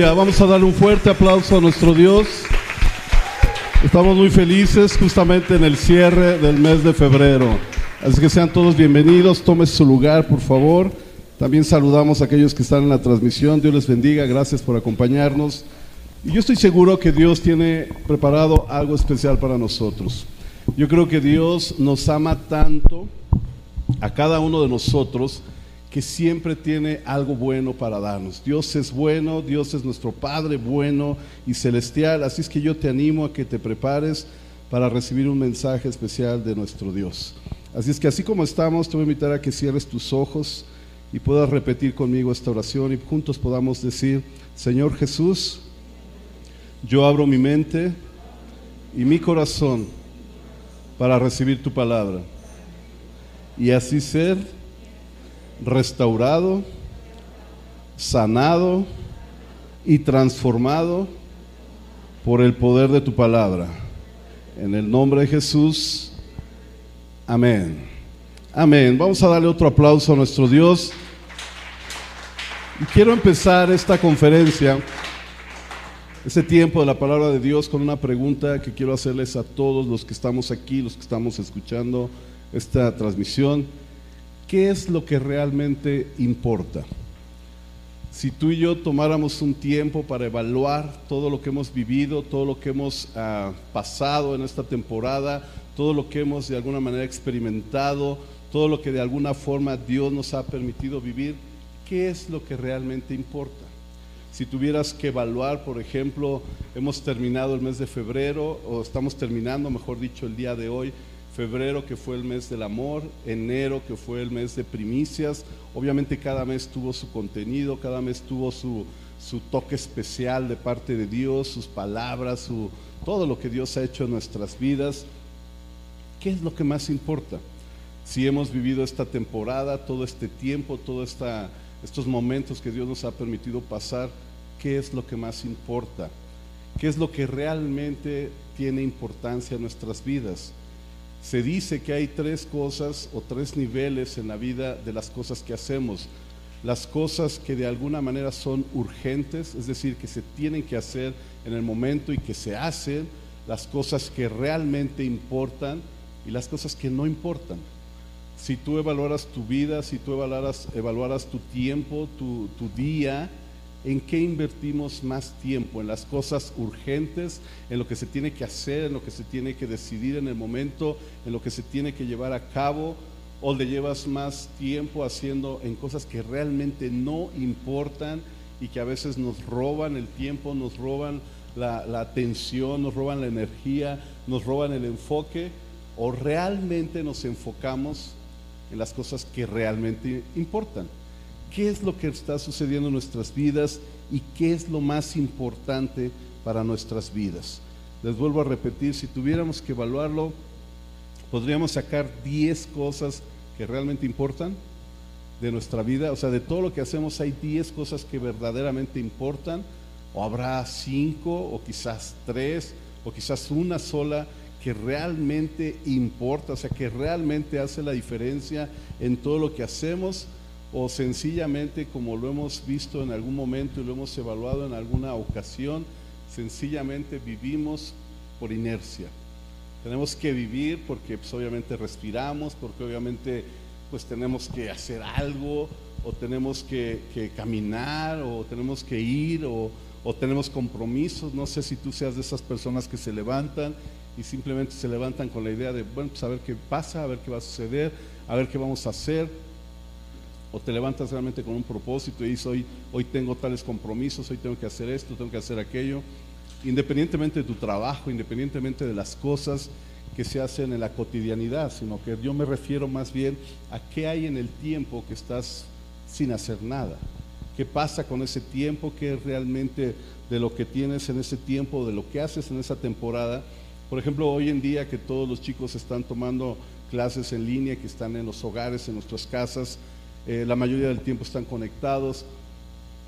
Vamos a darle un fuerte aplauso a nuestro Dios. Estamos muy felices justamente en el cierre del mes de febrero. Así que sean todos bienvenidos, tomen su lugar por favor. También saludamos a aquellos que están en la transmisión. Dios les bendiga, gracias por acompañarnos. Y yo estoy seguro que Dios tiene preparado algo especial para nosotros. Yo creo que Dios nos ama tanto a cada uno de nosotros que siempre tiene algo bueno para darnos. Dios es bueno, Dios es nuestro Padre bueno y celestial, así es que yo te animo a que te prepares para recibir un mensaje especial de nuestro Dios. Así es que así como estamos, te voy a invitar a que cierres tus ojos y puedas repetir conmigo esta oración y juntos podamos decir, Señor Jesús, yo abro mi mente y mi corazón para recibir tu palabra y así ser restaurado, sanado y transformado por el poder de tu palabra. En el nombre de Jesús, amén. Amén. Vamos a darle otro aplauso a nuestro Dios. Y quiero empezar esta conferencia, este tiempo de la palabra de Dios, con una pregunta que quiero hacerles a todos los que estamos aquí, los que estamos escuchando esta transmisión. ¿Qué es lo que realmente importa? Si tú y yo tomáramos un tiempo para evaluar todo lo que hemos vivido, todo lo que hemos ah, pasado en esta temporada, todo lo que hemos de alguna manera experimentado, todo lo que de alguna forma Dios nos ha permitido vivir, ¿qué es lo que realmente importa? Si tuvieras que evaluar, por ejemplo, hemos terminado el mes de febrero, o estamos terminando, mejor dicho, el día de hoy, febrero que fue el mes del amor, enero que fue el mes de primicias, obviamente cada mes tuvo su contenido, cada mes tuvo su, su toque especial de parte de Dios, sus palabras, su, todo lo que Dios ha hecho en nuestras vidas. ¿Qué es lo que más importa? Si hemos vivido esta temporada, todo este tiempo, todos estos momentos que Dios nos ha permitido pasar, ¿qué es lo que más importa? ¿Qué es lo que realmente tiene importancia en nuestras vidas? Se dice que hay tres cosas o tres niveles en la vida de las cosas que hacemos. Las cosas que de alguna manera son urgentes, es decir, que se tienen que hacer en el momento y que se hacen, las cosas que realmente importan y las cosas que no importan. Si tú evaluaras tu vida, si tú evaluaras, tu tiempo, tu, tu día, ¿En qué invertimos más tiempo? ¿En las cosas urgentes? ¿En lo que se tiene que hacer? ¿En lo que se tiene que decidir en el momento? ¿En lo que se tiene que llevar a cabo? ¿O le llevas más tiempo haciendo en cosas que realmente no importan y que a veces nos roban el tiempo, nos roban la, atención, nos roban la energía, nos roban el enfoque? ¿O realmente nos enfocamos en las cosas que realmente importan? Qué es lo que está sucediendo en nuestras vidas y qué es lo más importante para nuestras vidas. Les vuelvo a repetir, si tuviéramos que evaluarlo, podríamos sacar 10 cosas que realmente importan de nuestra vida. O sea, de todo lo que hacemos hay 10 cosas que verdaderamente importan. O habrá 5 o quizás 3 o quizás una sola que realmente importa, o sea, que realmente hace la diferencia en todo lo que hacemos o sencillamente como lo hemos visto en algún momento y lo hemos evaluado en alguna ocasión, sencillamente vivimos por inercia. Tenemos que vivir porque pues, obviamente respiramos, porque obviamente pues tenemos que hacer algo, o tenemos que, caminar, o tenemos que ir, o, o tenemos compromisos. No sé si tú seas de esas personas que se levantan y simplemente se levantan con la idea de, bueno, pues a ver qué pasa, a ver qué va a suceder, a ver qué vamos a hacer. O te levantas realmente con un propósito y dices, hoy, hoy tengo tales compromisos, hoy tengo que hacer esto, tengo que hacer aquello. Independientemente de tu trabajo, independientemente de las cosas que se hacen en la cotidianidad, sino que yo me refiero más bien a qué hay en el tiempo que estás sin hacer nada. ¿Qué pasa con ese tiempo? ¿Qué es realmente de lo que tienes en ese tiempo, de lo que haces en esa temporada? Por ejemplo, hoy en día que todos los chicos están tomando clases en línea, que están en los hogares, en nuestras casas, eh, la mayoría del tiempo están conectados,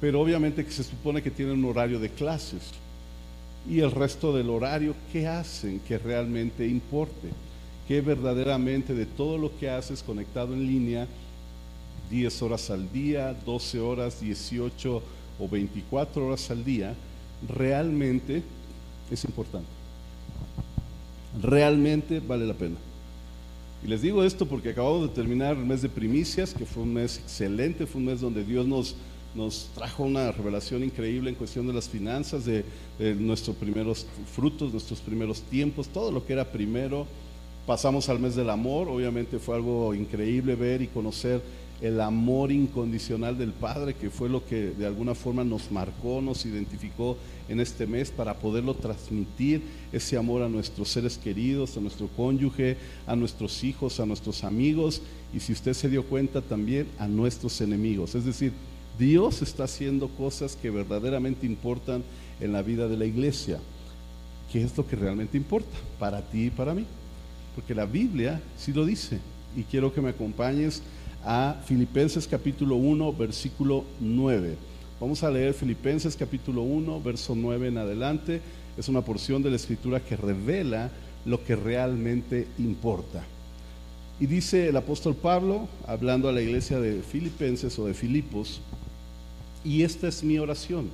pero obviamente que se supone que tienen un horario de clases. Y el resto del horario, ¿qué hacen que realmente importe? ¿Qué verdaderamente de todo lo que haces conectado en línea 10 horas al día, 12 horas, 18 o 24 horas al día, realmente es importante. Realmente vale la pena. Y les digo esto porque acabamos de terminar el mes de primicias, que fue un mes excelente, fue un mes donde Dios nos, nos trajo una revelación increíble en cuestión de las finanzas, de, de nuestros primeros frutos, nuestros primeros tiempos, todo lo que era primero. Pasamos al mes del amor, obviamente fue algo increíble ver y conocer el amor incondicional del Padre, que fue lo que de alguna forma nos marcó, nos identificó en este mes para poderlo transmitir, ese amor a nuestros seres queridos, a nuestro cónyuge, a nuestros hijos, a nuestros amigos y si usted se dio cuenta también a nuestros enemigos. Es decir, Dios está haciendo cosas que verdaderamente importan en la vida de la iglesia. ¿Qué es lo que realmente importa para ti y para mí? Porque la Biblia sí lo dice y quiero que me acompañes a Filipenses capítulo 1, versículo 9. Vamos a leer Filipenses capítulo 1, verso 9 en adelante. Es una porción de la escritura que revela lo que realmente importa. Y dice el apóstol Pablo, hablando a la iglesia de Filipenses o de Filipos, y esta es mi oración,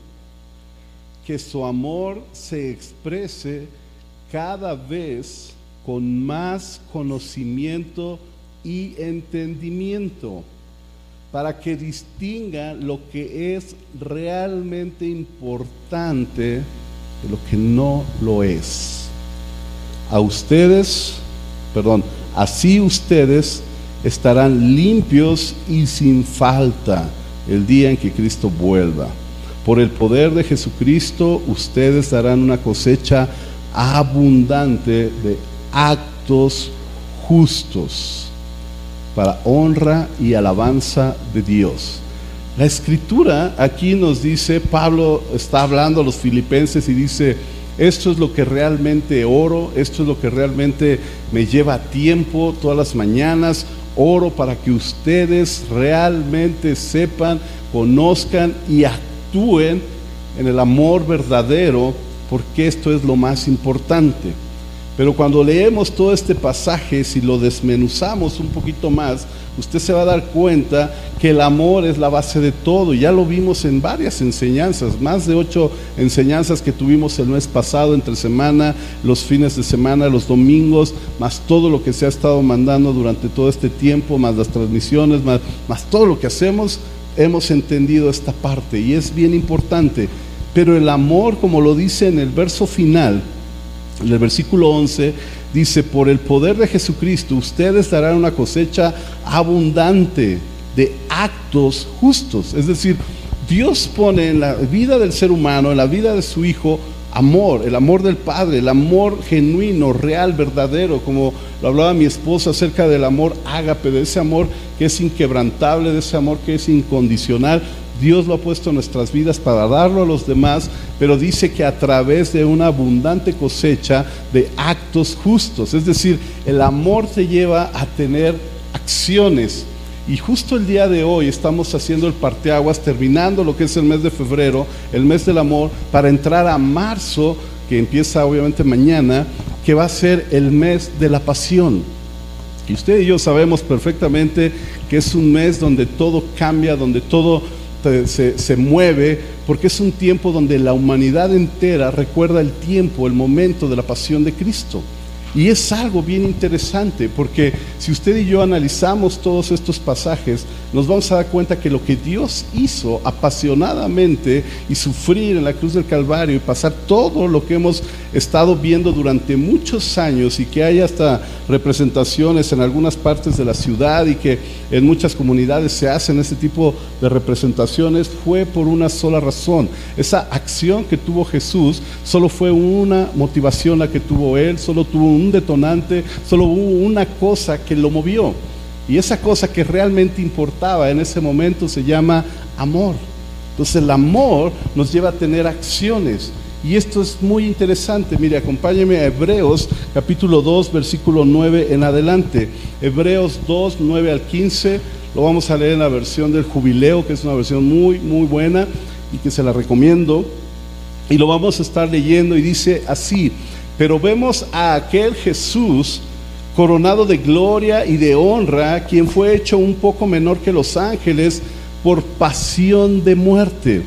que su amor se exprese cada vez con más conocimiento y entendimiento para que distinga lo que es realmente importante de lo que no lo es. A ustedes, perdón, así ustedes estarán limpios y sin falta el día en que Cristo vuelva. Por el poder de Jesucristo, ustedes darán una cosecha abundante de actos justos para honra y alabanza de Dios. La escritura aquí nos dice, Pablo está hablando a los filipenses y dice, esto es lo que realmente oro, esto es lo que realmente me lleva tiempo todas las mañanas, oro para que ustedes realmente sepan, conozcan y actúen en el amor verdadero, porque esto es lo más importante. Pero cuando leemos todo este pasaje, si lo desmenuzamos un poquito más, usted se va a dar cuenta que el amor es la base de todo. Ya lo vimos en varias enseñanzas, más de ocho enseñanzas que tuvimos el mes pasado, entre semana, los fines de semana, los domingos, más todo lo que se ha estado mandando durante todo este tiempo, más las transmisiones, más, más todo lo que hacemos, hemos entendido esta parte y es bien importante. Pero el amor, como lo dice en el verso final, en el versículo 11 dice, por el poder de Jesucristo ustedes darán una cosecha abundante de actos justos. Es decir, Dios pone en la vida del ser humano, en la vida de su Hijo, amor, el amor del Padre, el amor genuino, real, verdadero, como lo hablaba mi esposa acerca del amor ágape, de ese amor que es inquebrantable, de ese amor que es incondicional, Dios lo ha puesto en nuestras vidas para darlo a los demás, pero dice que a través de una abundante cosecha de actos justos. Es decir, el amor te lleva a tener acciones. Y justo el día de hoy estamos haciendo el parteaguas, terminando lo que es el mes de febrero, el mes del amor, para entrar a marzo, que empieza obviamente mañana, que va a ser el mes de la pasión. Y usted y yo sabemos perfectamente que es un mes donde todo cambia, donde todo se, mueve, porque es un tiempo donde la humanidad entera recuerda el tiempo, el momento de la pasión de Cristo. Y es algo bien interesante, porque si usted y yo analizamos todos estos pasajes, nos vamos a dar cuenta que lo que Dios hizo apasionadamente y sufrir en la cruz del Calvario y pasar todo lo que hemos estado viendo durante muchos años y que hay hasta representaciones en algunas partes de la ciudad y que en muchas comunidades se hacen este tipo de representaciones, fue por una sola razón. Esa acción que tuvo Jesús solo fue una motivación la que tuvo él, solo tuvo un detonante, solo hubo una cosa que lo movió. Y esa cosa que realmente importaba en ese momento se llama amor. Entonces el amor nos lleva a tener acciones. Y esto es muy interesante. Mire, acompáñeme a Hebreos capítulo 2, versículo 9 en adelante. Hebreos 2, 9 al 15. Lo vamos a leer en la versión del jubileo, que es una versión muy, muy buena y que se la recomiendo. Y lo vamos a estar leyendo y dice así, pero vemos a aquel Jesús coronado de gloria y de honra, quien fue hecho un poco menor que los ángeles por pasión de muerte.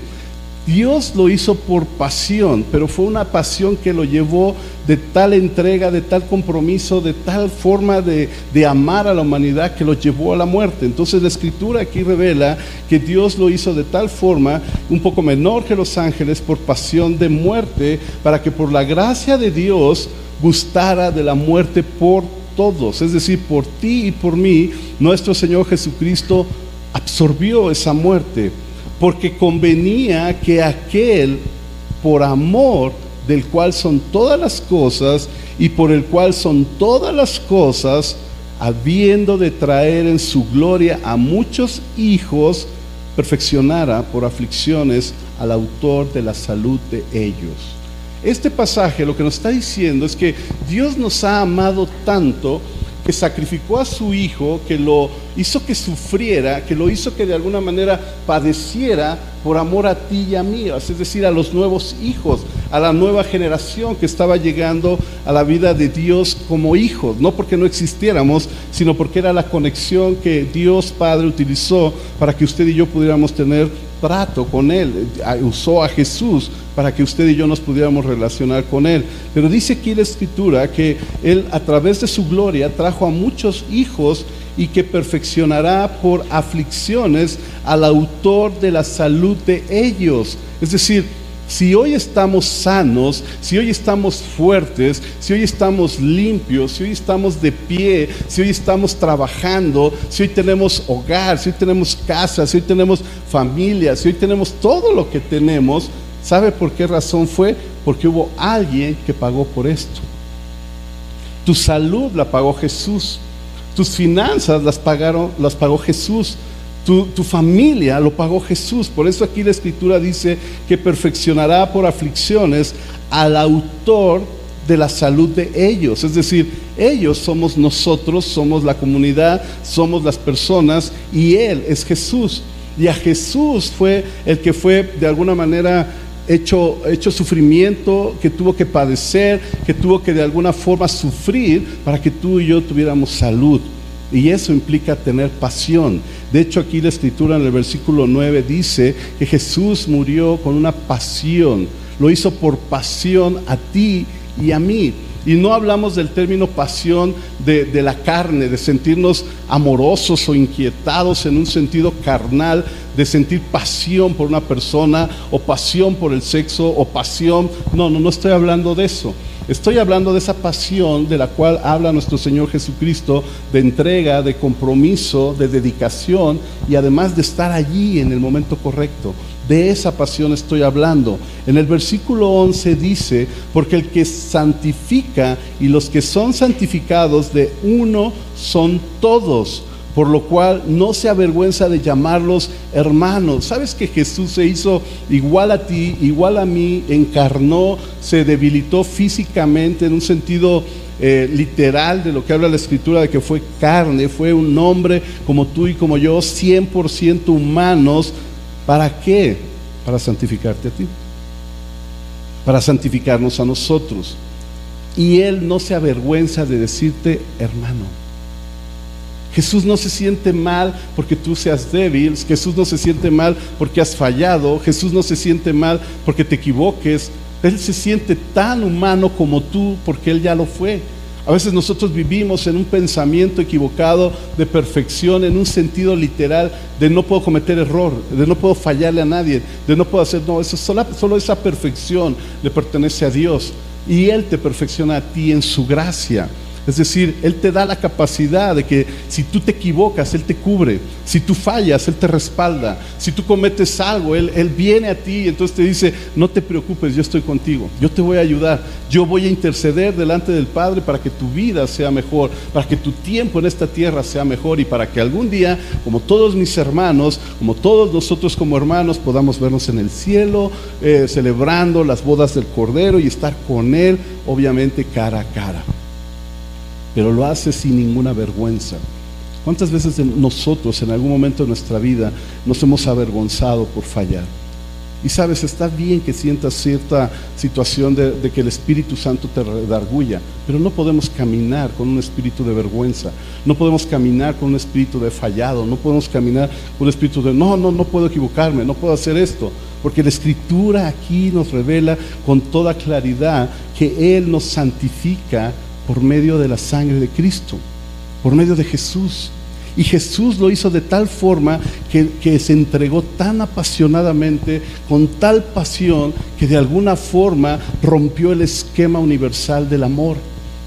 Dios lo hizo por pasión, pero fue una pasión que lo llevó de tal entrega, de tal compromiso, de tal forma de, amar a la humanidad que lo llevó a la muerte. Entonces la escritura aquí revela que Dios lo hizo de tal forma, un poco menor que los ángeles, por pasión de muerte, para que por la gracia de Dios gustara de la muerte por todos, es decir, por ti y por mí, nuestro Señor Jesucristo absorbió esa muerte, porque convenía que aquel, por amor del cual son todas las cosas y por el cual son todas las cosas, habiendo de traer en su gloria a muchos hijos, perfeccionara por aflicciones al autor de la salud de ellos. Este pasaje lo que nos está diciendo es que Dios nos ha amado tanto que sacrificó a su hijo, que lo hizo que sufriera, que lo hizo que de alguna manera padeciera por amor a ti y a mí, es decir, a los nuevos hijos, a la nueva generación que estaba llegando a la vida de Dios como hijos, no porque no existiéramos, sino porque era la conexión que Dios Padre utilizó para que usted y yo pudiéramos tener trato con Él, usó a Jesús para que usted y yo nos pudiéramos relacionar con Él. Pero dice aquí la Escritura que Él a través de su gloria trajo a muchos hijos y que perfeccionará por aflicciones al autor de la salud de ellos. Es decir, si hoy estamos sanos, si hoy estamos fuertes, si hoy estamos limpios, si hoy estamos de pie, si hoy estamos trabajando, si hoy tenemos hogar, si hoy tenemos casa, si hoy tenemos familia, si hoy tenemos todo lo que tenemos, ¿sabe por qué razón fue? Porque hubo alguien que pagó por esto. Tu salud la pagó Jesús. Tus finanzas las pagaron, las pagó Jesús. Tu, familia lo pagó Jesús. Por eso aquí la escritura dice que perfeccionará por aflicciones al autor de la salud de ellos. Es decir, ellos somos nosotros, somos la comunidad, somos las personas y Él es Jesús. Y a Jesús fue el que fue de alguna manera hecho, sufrimiento, que tuvo que padecer, que tuvo que de alguna forma sufrir para que tú y yo tuviéramos salud. Y eso implica tener pasión. De hecho, aquí la escritura en el versículo 9 dice que Jesús murió con una pasión. Lo hizo por pasión a ti y a mí. Y no hablamos del término pasión de, de, la carne, de sentirnos amorosos o inquietados en un sentido carnal, de sentir pasión por una persona o pasión por el sexo o pasión. No, no, no estoy hablando de eso. Estoy hablando de esa pasión de la cual habla nuestro Señor Jesucristo, de entrega, de compromiso, de dedicación y además de estar allí en el momento correcto. De esa pasión estoy hablando. En el versículo 11 dice, porque el que santifica y los que son santificados de uno son todos por lo cual no se avergüenza de llamarlos hermanos. ¿Sabes que Jesús se hizo igual a ti, igual a mí, encarnó, se debilitó físicamente en un sentido eh, literal de lo que habla la escritura, de que fue carne, fue un hombre como tú y como yo, 100% humanos. ¿Para qué? Para santificarte a ti, para santificarnos a nosotros. Y Él no se avergüenza de decirte hermano. Jesús no se siente mal porque tú seas débil, Jesús no se siente mal porque has fallado, Jesús no se siente mal porque te equivoques, Él se siente tan humano como tú porque Él ya lo fue. A veces nosotros vivimos en un pensamiento equivocado de perfección, en un sentido literal de no puedo cometer error, de no puedo fallarle a nadie, de no puedo hacer, no, eso solo, solo esa perfección le pertenece a Dios y Él te perfecciona a ti en su gracia. Es decir, Él te da la capacidad de que si tú te equivocas, Él te cubre. Si tú fallas, Él te respalda. Si tú cometes algo, Él, viene a ti y entonces te dice, no te preocupes, yo estoy contigo. Yo te voy a ayudar. Yo voy a interceder delante del Padre para que tu vida sea mejor, para que tu tiempo en esta tierra sea mejor y para que algún día, como todos mis hermanos, como todos nosotros como hermanos, podamos vernos en el cielo, eh, celebrando las bodas del Cordero y estar con Él, obviamente cara a cara pero lo hace sin ninguna vergüenza. ¿Cuántas veces nosotros en algún momento de nuestra vida nos hemos avergonzado por fallar? Y sabes, está bien que sientas cierta situación de, que el Espíritu Santo te redarguya, pero no podemos caminar con un espíritu de vergüenza, no podemos caminar con un espíritu de fallado, no podemos caminar con un espíritu de no, no, no puedo equivocarme, no puedo hacer esto, porque la Escritura aquí nos revela con toda claridad que Él nos santifica por medio de la sangre de Cristo, por medio de Jesús. Y Jesús lo hizo de tal forma que, se entregó tan apasionadamente, con tal pasión, que de alguna forma rompió el esquema universal del amor.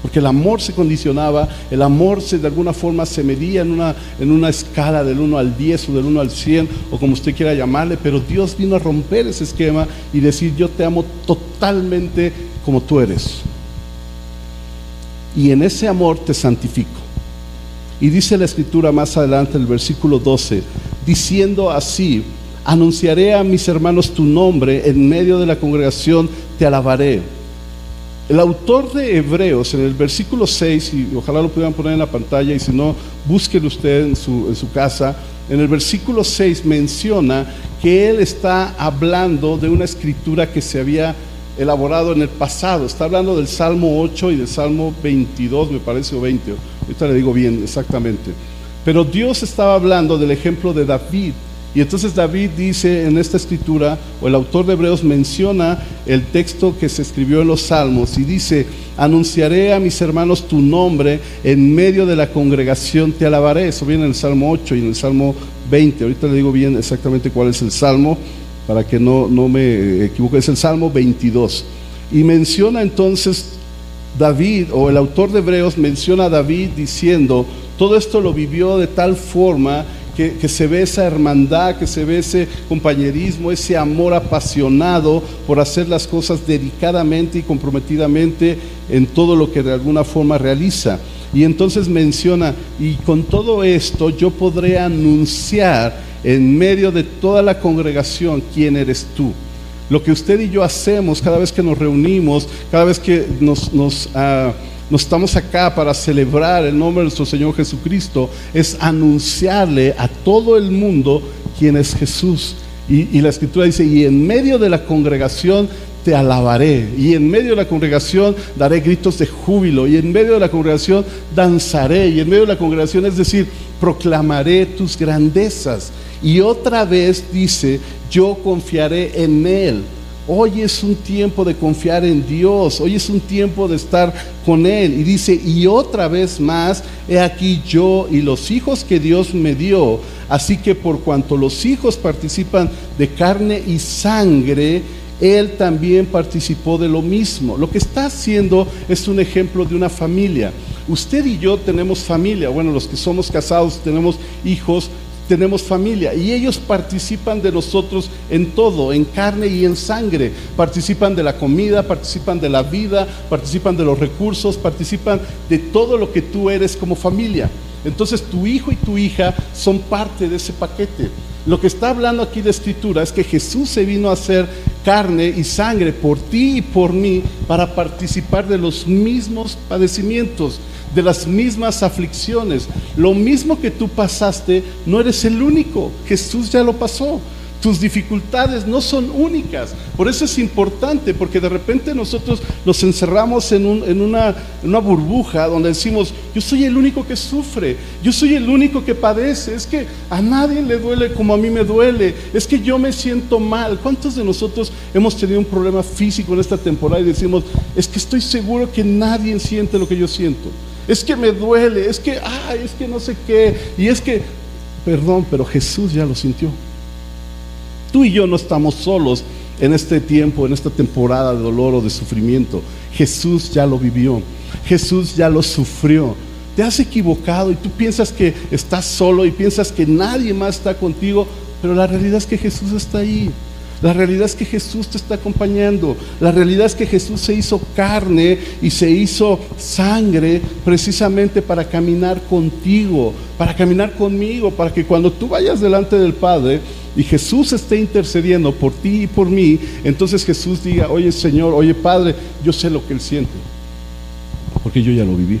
Porque el amor se condicionaba, el amor se, de alguna forma se medía en una, en una escala del 1 al 10 o del 1 al 100 o como usted quiera llamarle, pero Dios vino a romper ese esquema y decir yo te amo totalmente como tú eres y en ese amor te santifico. Y dice la escritura más adelante, el versículo 12, diciendo así, anunciaré a mis hermanos tu nombre, en medio de la congregación te alabaré. El autor de Hebreos en el versículo 6, y ojalá lo pudieran poner en la pantalla, y si no, búsquelo usted en su, en su casa, en el versículo 6 menciona que él está hablando de una escritura que se había elaborado en el pasado. Está hablando del Salmo 8 y del Salmo 22, me parece, o 20. Ahorita le digo bien exactamente. Pero Dios estaba hablando del ejemplo de David. Y entonces David dice en esta escritura, o el autor de Hebreos menciona el texto que se escribió en los Salmos y dice, anunciaré a mis hermanos tu nombre, en medio de la congregación te alabaré. Eso viene en el Salmo 8 y en el Salmo 20. Ahorita le digo bien exactamente cuál es el Salmo para que no, no me equivoque, es el Salmo 22. Y menciona entonces David, o el autor de Hebreos menciona a David diciendo, todo esto lo vivió de tal forma que, que, se ve esa hermandad, que se ve ese compañerismo, ese amor apasionado por hacer las cosas dedicadamente y comprometidamente en todo lo que de alguna forma realiza. Y entonces menciona, y con todo esto yo podré anunciar en medio de toda la congregación quién eres tú. Lo que usted y yo hacemos cada vez que nos reunimos, cada vez que nos, ah, estamos acá para celebrar el nombre de nuestro Señor Jesucristo, es anunciarle a todo el mundo quién es Jesús. Y la escritura dice, y en medio de la congregación te alabaré. Y en medio de la congregación daré gritos de júbilo. Y en medio de la congregación danzaré. Y en medio de la congregación, es decir, proclamaré tus grandezas. Y otra vez dice, yo confiaré en Él. Hoy es un tiempo de confiar en Dios, hoy es un tiempo de estar con Él. Y dice, y otra vez más, he aquí yo y los hijos que Dios me dio. Así que por cuanto los hijos participan de carne y sangre, Él también participó de lo mismo. Lo que está haciendo es un ejemplo de una familia. Usted y yo tenemos familia, bueno, los que somos casados tenemos hijos, tenemos familia y ellos participan de nosotros en todo, en carne y en sangre. Participan de la comida, participan de la vida, participan de los recursos, participan de todo lo que tú eres como familia. Entonces tu hijo y tu hija son parte de ese paquete. Lo que está hablando aquí de escritura es que Jesús se vino a hacer carne y sangre por ti y por mí para participar de los mismos padecimientos de las mismas aflicciones. Lo mismo que tú pasaste, no eres el único. Jesús ya lo pasó. Tus dificultades no son únicas. Por eso es importante, porque de repente nosotros nos encerramos en, una, en una burbuja donde decimos, yo soy el único que sufre, yo soy el único que padece. Es que a nadie le duele como a mí me duele. Es que yo me siento mal. ¿Cuántos de nosotros hemos tenido un problema físico en esta temporada y decimos, es que estoy seguro que nadie siente lo que yo siento? Es que me duele, es que, ay, es que no sé qué. Y es que, perdón, pero Jesús ya lo sintió. Tú y yo no estamos solos en este tiempo, en esta temporada de dolor o de sufrimiento. Jesús ya lo vivió. Jesús ya lo sufrió. Te has equivocado y tú piensas que estás solo y piensas que nadie más está contigo, pero la realidad es que Jesús está ahí. La realidad es que Jesús te está acompañando. La realidad es que Jesús se hizo carne y se hizo sangre precisamente para caminar contigo, para caminar conmigo, para que cuando tú vayas delante del Padre y Jesús esté intercediendo por ti y por mí, entonces Jesús diga, oye Señor, oye Padre, yo sé lo que Él siente, porque yo ya lo viví.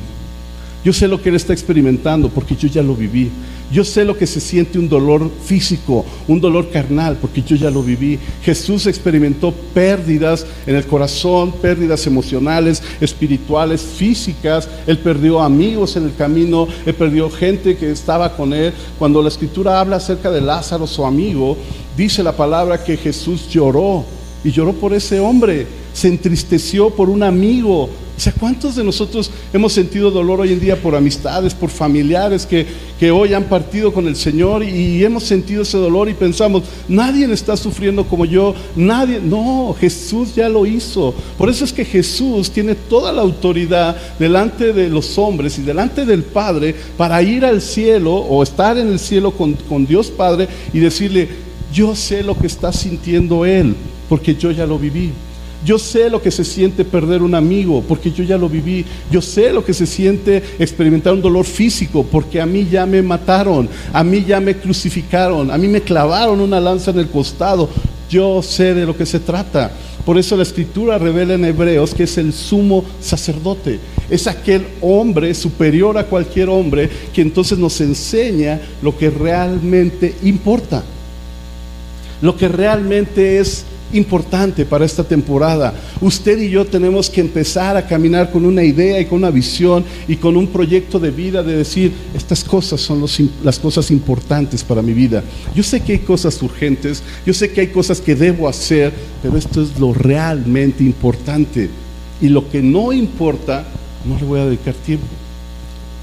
Yo sé lo que Él está experimentando, porque yo ya lo viví. Yo sé lo que se siente un dolor físico, un dolor carnal, porque yo ya lo viví. Jesús experimentó pérdidas en el corazón, pérdidas emocionales, espirituales, físicas. Él perdió amigos en el camino, él perdió gente que estaba con él. Cuando la escritura habla acerca de Lázaro, su amigo, dice la palabra que Jesús lloró y lloró por ese hombre, se entristeció por un amigo, o sea, ¿cuántos de nosotros hemos sentido dolor hoy en día por amistades, por familiares que, que hoy han partido con el Señor y hemos sentido ese dolor y pensamos, nadie está sufriendo como yo, nadie, no, Jesús ya lo hizo. Por eso es que Jesús tiene toda la autoridad delante de los hombres y delante del Padre para ir al cielo o estar en el cielo con, con Dios Padre y decirle, yo sé lo que está sintiendo Él, porque yo ya lo viví. Yo sé lo que se siente perder un amigo, porque yo ya lo viví. Yo sé lo que se siente experimentar un dolor físico, porque a mí ya me mataron, a mí ya me crucificaron, a mí me clavaron una lanza en el costado. Yo sé de lo que se trata. Por eso la escritura revela en Hebreos que es el sumo sacerdote. Es aquel hombre superior a cualquier hombre que entonces nos enseña lo que realmente importa. Lo que realmente es importante para esta temporada. Usted y yo tenemos que empezar a caminar con una idea y con una visión y con un proyecto de vida de decir, estas cosas son las cosas importantes para mi vida. Yo sé que hay cosas urgentes, yo sé que hay cosas que debo hacer, pero esto es lo realmente importante. Y lo que no importa, no le voy a dedicar tiempo.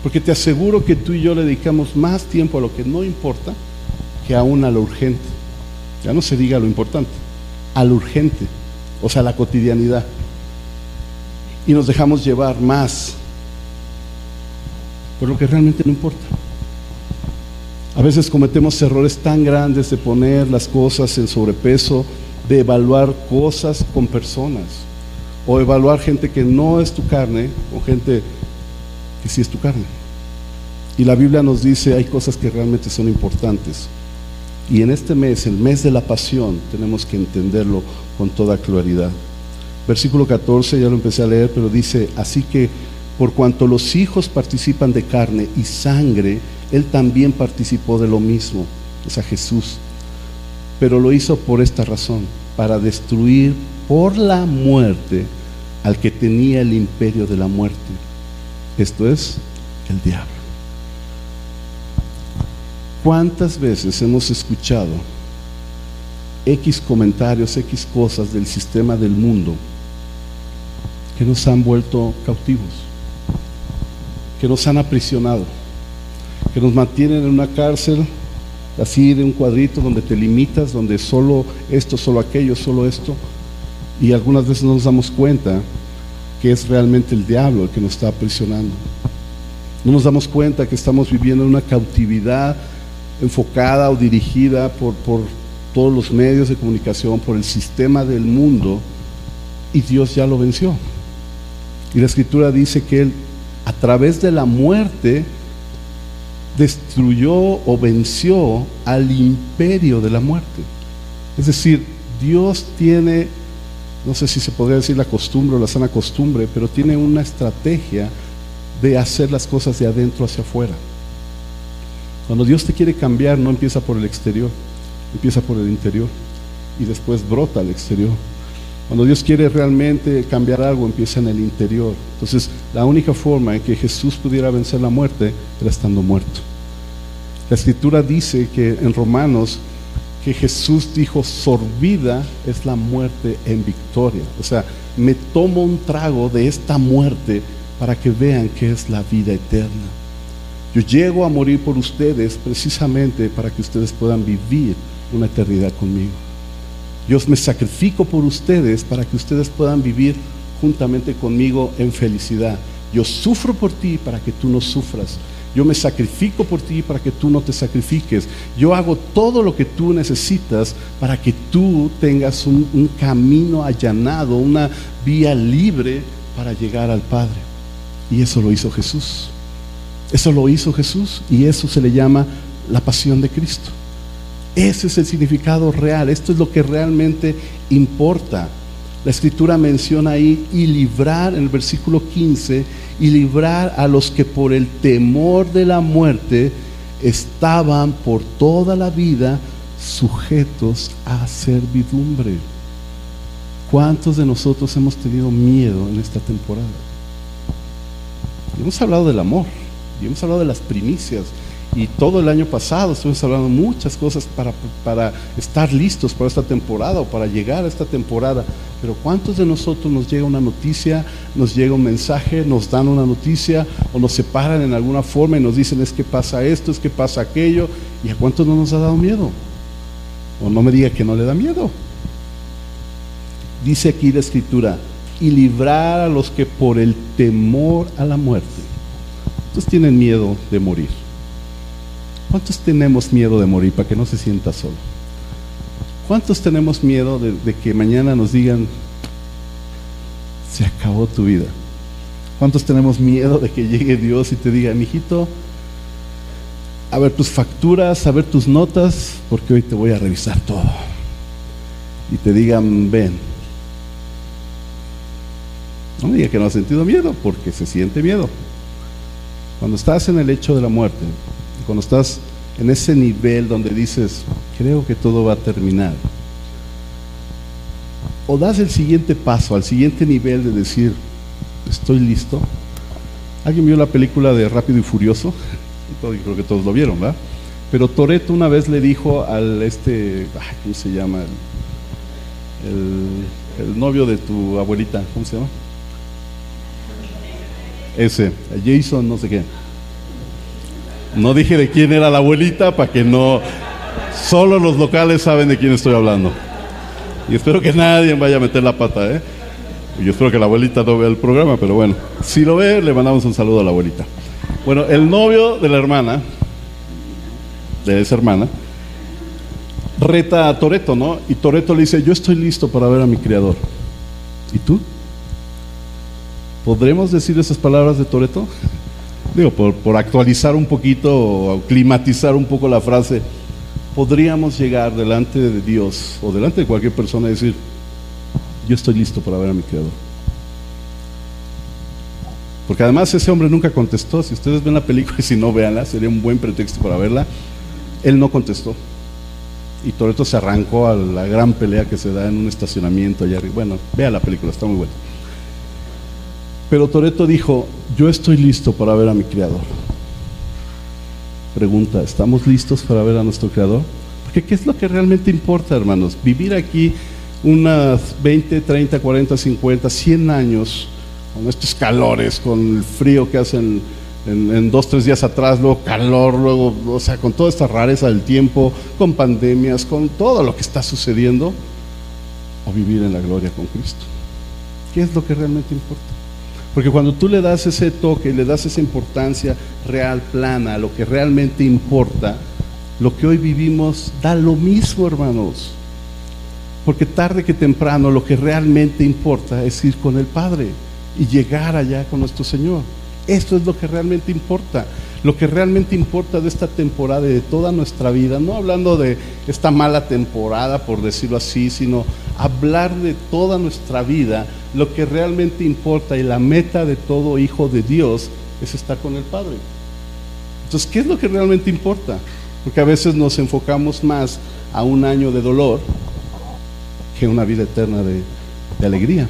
Porque te aseguro que tú y yo le dedicamos más tiempo a lo que no importa que aún a lo urgente. Ya no se diga lo importante al urgente, o sea, la cotidianidad. Y nos dejamos llevar más por lo que realmente no importa. A veces cometemos errores tan grandes de poner las cosas en sobrepeso, de evaluar cosas con personas, o evaluar gente que no es tu carne, o gente que sí es tu carne. Y la Biblia nos dice, hay cosas que realmente son importantes. Y en este mes, el mes de la pasión, tenemos que entenderlo con toda claridad. Versículo 14, ya lo empecé a leer, pero dice, así que por cuanto los hijos participan de carne y sangre, Él también participó de lo mismo, es a Jesús. Pero lo hizo por esta razón, para destruir por la muerte al que tenía el imperio de la muerte. Esto es el diablo. ¿Cuántas veces hemos escuchado X comentarios, X cosas del sistema del mundo que nos han vuelto cautivos, que nos han aprisionado, que nos mantienen en una cárcel así de un cuadrito donde te limitas, donde solo esto, solo aquello, solo esto, y algunas veces no nos damos cuenta que es realmente el diablo el que nos está aprisionando. No nos damos cuenta que estamos viviendo en una cautividad enfocada o dirigida por, por todos los medios de comunicación, por el sistema del mundo, y Dios ya lo venció. Y la escritura dice que Él, a través de la muerte, destruyó o venció al imperio de la muerte. Es decir, Dios tiene, no sé si se podría decir la costumbre o la sana costumbre, pero tiene una estrategia de hacer las cosas de adentro hacia afuera. Cuando Dios te quiere cambiar, no empieza por el exterior, empieza por el interior y después brota al exterior. Cuando Dios quiere realmente cambiar algo, empieza en el interior. Entonces, la única forma en que Jesús pudiera vencer la muerte era estando muerto. La escritura dice que en Romanos que Jesús dijo, sorbida es la muerte en victoria. O sea, me tomo un trago de esta muerte para que vean que es la vida eterna. Yo llego a morir por ustedes precisamente para que ustedes puedan vivir una eternidad conmigo. Yo me sacrifico por ustedes para que ustedes puedan vivir juntamente conmigo en felicidad. Yo sufro por ti para que tú no sufras. Yo me sacrifico por ti para que tú no te sacrifiques. Yo hago todo lo que tú necesitas para que tú tengas un, un camino allanado, una vía libre para llegar al Padre. Y eso lo hizo Jesús. Eso lo hizo Jesús y eso se le llama la pasión de Cristo. Ese es el significado real. Esto es lo que realmente importa. La escritura menciona ahí y librar en el versículo 15 y librar a los que por el temor de la muerte estaban por toda la vida sujetos a servidumbre. ¿Cuántos de nosotros hemos tenido miedo en esta temporada? Hemos hablado del amor y hemos hablado de las primicias y todo el año pasado estuvimos hablando muchas cosas para, para estar listos para esta temporada o para llegar a esta temporada. Pero ¿cuántos de nosotros nos llega una noticia, nos llega un mensaje, nos dan una noticia o nos separan en alguna forma y nos dicen es que pasa esto, es que pasa aquello? ¿Y a cuántos no nos ha dado miedo? O no me diga que no le da miedo. Dice aquí la escritura, y librar a los que por el temor a la muerte, ¿cuántos tienen miedo de morir? ¿Cuántos tenemos miedo de morir para que no se sienta solo? ¿Cuántos tenemos miedo de, que mañana nos digan, se acabó tu vida? ¿Cuántos tenemos miedo de que llegue Dios y te diga, mijito, a ver tus facturas, a ver tus notas, porque hoy te voy a revisar todo? Y te digan, ven. No me diga que no has sentido miedo, porque se siente miedo. Cuando estás en el hecho de la muerte, cuando estás en ese nivel donde dices, creo que todo va a terminar, o das el siguiente paso, al siguiente nivel de decir, estoy listo. ¿Alguien vio la película de Rápido y Furioso? Creo que todos lo vieron, ¿verdad? Pero Toreto una vez le dijo al este, ¿cómo se llama? El, el, novio de tu abuelita, ¿cómo se llama? Ese, Jason, no sé qué. No dije de quién era la abuelita para que no. Solo los locales saben de quién estoy hablando. Y espero que nadie vaya a meter la pata, ¿eh? Yo espero que la abuelita no vea el programa, pero bueno, si lo ve, le mandamos un saludo a la abuelita. Bueno, el novio de la hermana, de esa hermana, reta a Toreto, ¿no? Y Toreto le dice: Yo estoy listo para ver a mi criador. ¿Y tú? ¿Podremos decir esas palabras de Toreto? Digo, por, actualizar un poquito o climatizar un poco la frase, podríamos llegar delante de Dios o delante de cualquier persona y decir, yo estoy listo para ver a mi Creador. Porque además ese hombre nunca contestó, si ustedes ven la película y si no véanla, sería un buen pretexto para verla, él no contestó. Y Toreto se arrancó a la gran pelea que se da en un estacionamiento allá arriba. Bueno, vea la película, está muy buena. Pero Toreto dijo, yo estoy listo para ver a mi Creador. Pregunta, ¿estamos listos para ver a nuestro Creador? Porque ¿qué es lo que realmente importa, hermanos? Vivir aquí unas 20, 30, 40, 50, 100 años con estos calores, con el frío que hacen en, en, dos, tres días atrás, luego calor, luego, o sea, con toda esta rareza del tiempo, con pandemias, con todo lo que está sucediendo, o vivir en la gloria con Cristo. ¿Qué es lo que realmente importa? Porque cuando tú le das ese toque, le das esa importancia real, plana, lo que realmente importa, lo que hoy vivimos da lo mismo, hermanos. Porque tarde que temprano lo que realmente importa es ir con el Padre y llegar allá con nuestro Señor. Esto es lo que realmente importa. Lo que realmente importa de esta temporada y de toda nuestra vida, no hablando de esta mala temporada, por decirlo así, sino hablar de toda nuestra vida, lo que realmente importa y la meta de todo hijo de Dios es estar con el Padre. Entonces, ¿qué es lo que realmente importa? Porque a veces nos enfocamos más a un año de dolor que una vida eterna de, de alegría.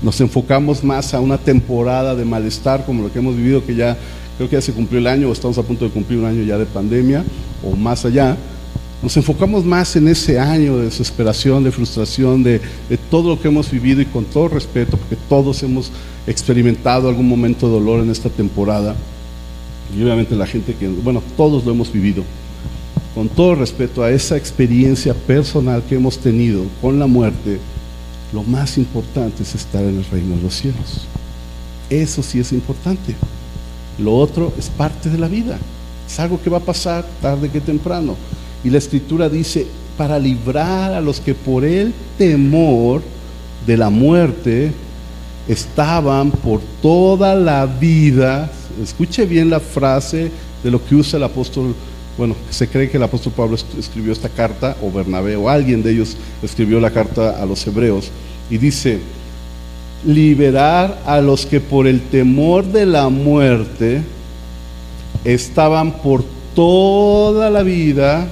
Nos enfocamos más a una temporada de malestar como lo que hemos vivido, que ya creo que ya se cumplió el año o estamos a punto de cumplir un año ya de pandemia o más allá. Nos enfocamos más en ese año de desesperación, de frustración, de, de todo lo que hemos vivido y con todo respeto, porque todos hemos experimentado algún momento de dolor en esta temporada. Y obviamente la gente que, bueno, todos lo hemos vivido. Con todo respeto a esa experiencia personal que hemos tenido con la muerte, lo más importante es estar en el reino de los cielos. Eso sí es importante. Lo otro es parte de la vida. Es algo que va a pasar tarde que temprano. Y la escritura dice, para librar a los que por el temor de la muerte estaban por toda la vida, escuche bien la frase de lo que usa el apóstol, bueno, se cree que el apóstol Pablo escribió esta carta, o Bernabé, o alguien de ellos escribió la carta a los hebreos, y dice, liberar a los que por el temor de la muerte estaban por toda la vida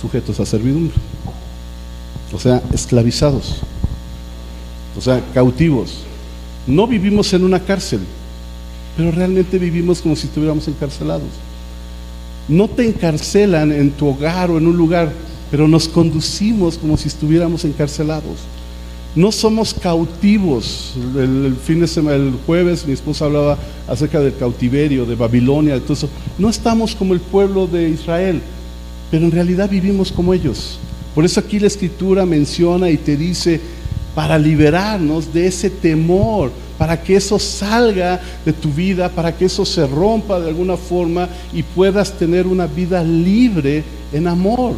sujetos a servidumbre. O sea, esclavizados. O sea, cautivos. No vivimos en una cárcel, pero realmente vivimos como si estuviéramos encarcelados. No te encarcelan en tu hogar o en un lugar, pero nos conducimos como si estuviéramos encarcelados. No somos cautivos. El, fin de semana, el jueves, mi esposa hablaba acerca del cautiverio, de Babilonia, de todo eso. No estamos como el pueblo de Israel, pero en realidad vivimos como ellos. Por eso aquí la escritura menciona y te dice, para liberarnos de ese temor, para que eso salga de tu vida, para que eso se rompa de alguna forma y puedas tener una vida libre en amor.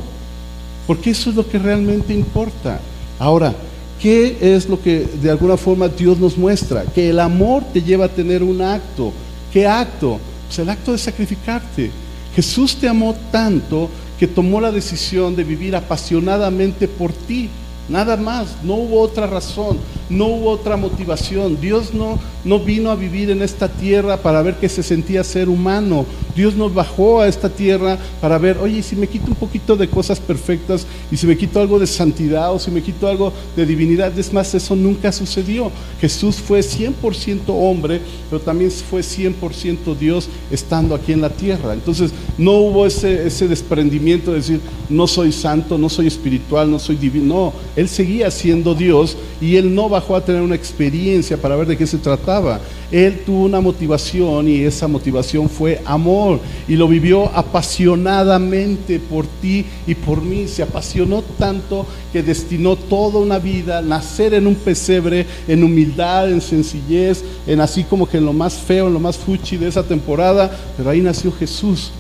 Porque eso es lo que realmente importa. Ahora, ¿qué es lo que de alguna forma Dios nos muestra? Que el amor te lleva a tener un acto. ¿Qué acto? Pues el acto de sacrificarte. Jesús te amó tanto que tomó la decisión de vivir apasionadamente por ti. Nada más, no hubo otra razón, no hubo otra motivación. Dios no, no vino a vivir en esta tierra para ver que se sentía ser humano. Dios nos bajó a esta tierra para ver, oye, si me quito un poquito de cosas perfectas y si me quito algo de santidad o si me quito algo de divinidad, es más, eso nunca sucedió. Jesús fue 100% hombre, pero también fue 100% Dios estando aquí en la tierra. Entonces, no hubo ese, ese desprendimiento de decir, no soy santo, no soy espiritual, no soy divino. No, Él seguía siendo Dios y Él no bajó a tener una experiencia para ver de qué se trataba. Él tuvo una motivación y esa motivación fue amor y lo vivió apasionadamente por ti y por mí. Se apasionó tanto que destinó toda una vida a nacer en un pesebre, en humildad, en sencillez, en así como que en lo más feo, en lo más fuchi de esa temporada, pero ahí nació Jesús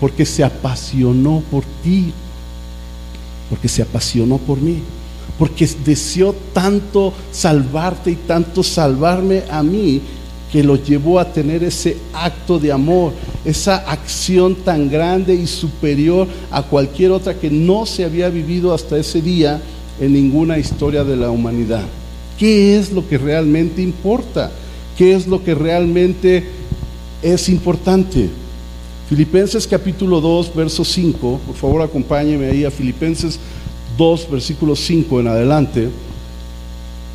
porque se apasionó por ti, porque se apasionó por mí porque deseó tanto salvarte y tanto salvarme a mí que lo llevó a tener ese acto de amor, esa acción tan grande y superior a cualquier otra que no se había vivido hasta ese día en ninguna historia de la humanidad. ¿Qué es lo que realmente importa? ¿Qué es lo que realmente es importante? Filipenses capítulo 2, verso 5, por favor acompáñeme ahí a Filipenses 2, versículo 5 en adelante.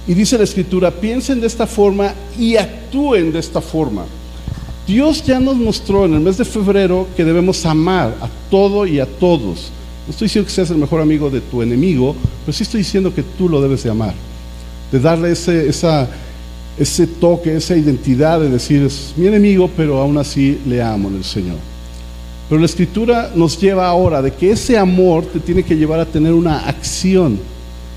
Y dice la escritura, piensen de esta forma y actúen de esta forma. Dios ya nos mostró en el mes de febrero que debemos amar a todo y a todos. No estoy diciendo que seas el mejor amigo de tu enemigo, pero sí estoy diciendo que tú lo debes de amar. De darle ese, esa, ese toque, esa identidad de decir, es mi enemigo, pero aún así le amo en el Señor. Pero la escritura nos lleva ahora de que ese amor te tiene que llevar a tener una acción.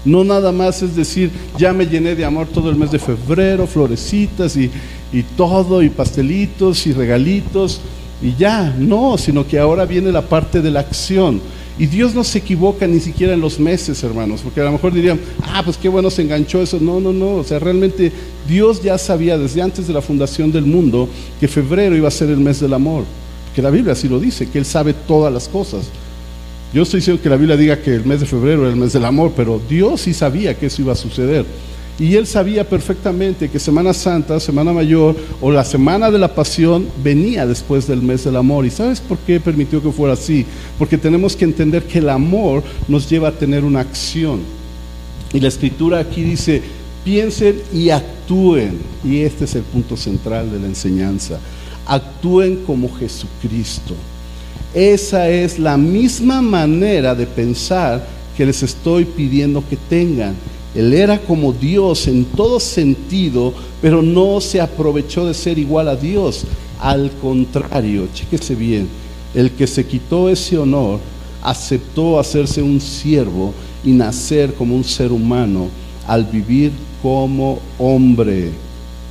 No nada más es decir, ya me llené de amor todo el mes de febrero, florecitas y, y todo, y pastelitos y regalitos, y ya, no, sino que ahora viene la parte de la acción. Y Dios no se equivoca ni siquiera en los meses, hermanos, porque a lo mejor dirían, ah, pues qué bueno se enganchó eso. No, no, no, o sea, realmente Dios ya sabía desde antes de la fundación del mundo que febrero iba a ser el mes del amor que la Biblia así lo dice, que Él sabe todas las cosas. Yo estoy diciendo que la Biblia diga que el mes de febrero era el mes del amor, pero Dios sí sabía que eso iba a suceder. Y él sabía perfectamente que Semana Santa, Semana Mayor o la Semana de la Pasión venía después del mes del amor. ¿Y sabes por qué permitió que fuera así? Porque tenemos que entender que el amor nos lleva a tener una acción. Y la escritura aquí dice, piensen y actúen. Y este es el punto central de la enseñanza. Actúen como Jesucristo. Esa es la misma manera de pensar que les estoy pidiendo que tengan. Él era como Dios en todo sentido, pero no se aprovechó de ser igual a Dios. Al contrario, chéquese bien, el que se quitó ese honor aceptó hacerse un siervo y nacer como un ser humano al vivir como hombre.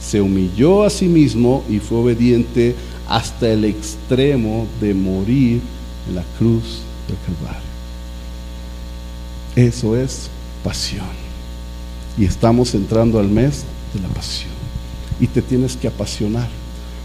Se humilló a sí mismo y fue obediente hasta el extremo de morir en la cruz del Calvario. Eso es pasión. Y estamos entrando al mes de la pasión. Y te tienes que apasionar.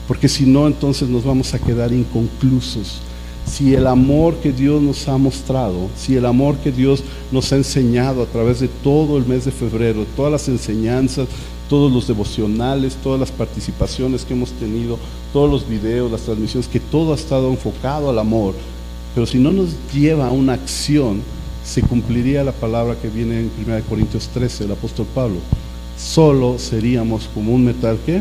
Porque si no, entonces nos vamos a quedar inconclusos. Si el amor que Dios nos ha mostrado, si el amor que Dios nos ha enseñado a través de todo el mes de febrero, todas las enseñanzas, todos los devocionales, todas las participaciones que hemos tenido, todos los videos, las transmisiones, que todo ha estado enfocado al amor. Pero si no nos lleva a una acción, se cumpliría la palabra que viene en 1 Corintios 13, el apóstol Pablo. Solo seríamos como un metal que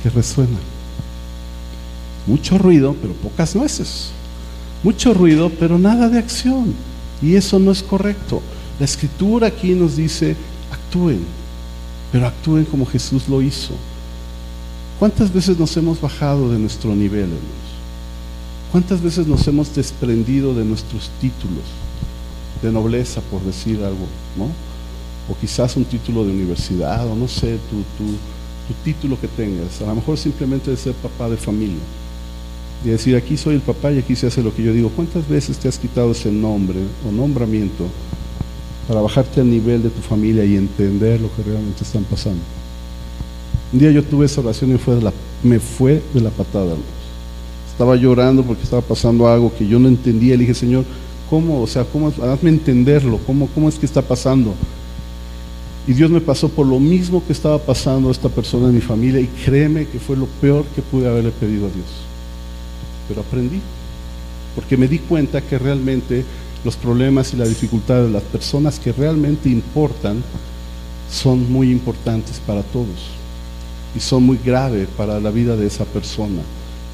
que resuena. Mucho ruido, pero pocas nueces. Mucho ruido, pero nada de acción. Y eso no es correcto. La escritura aquí nos dice, actúen, pero actúen como Jesús lo hizo. ¿Cuántas veces nos hemos bajado de nuestro nivel, hermanos? ¿Cuántas veces nos hemos desprendido de nuestros títulos de nobleza, por decir algo, ¿no? O quizás un título de universidad, o no sé, tu, tu, tu título que tengas. A lo mejor simplemente de ser papá de familia. Y decir, aquí soy el papá y aquí se hace lo que yo digo. ¿Cuántas veces te has quitado ese nombre o nombramiento para bajarte al nivel de tu familia y entender lo que realmente están pasando? Un día yo tuve esa oración y me fue de la patada. Estaba llorando porque estaba pasando algo que yo no entendía. Le dije, Señor, ¿cómo? O sea, ¿cómo? Hazme entenderlo. ¿Cómo, ¿Cómo es que está pasando? Y Dios me pasó por lo mismo que estaba pasando a esta persona en mi familia y créeme que fue lo peor que pude haberle pedido a Dios. Pero aprendí, porque me di cuenta que realmente los problemas y las dificultades de las personas que realmente importan son muy importantes para todos y son muy graves para la vida de esa persona.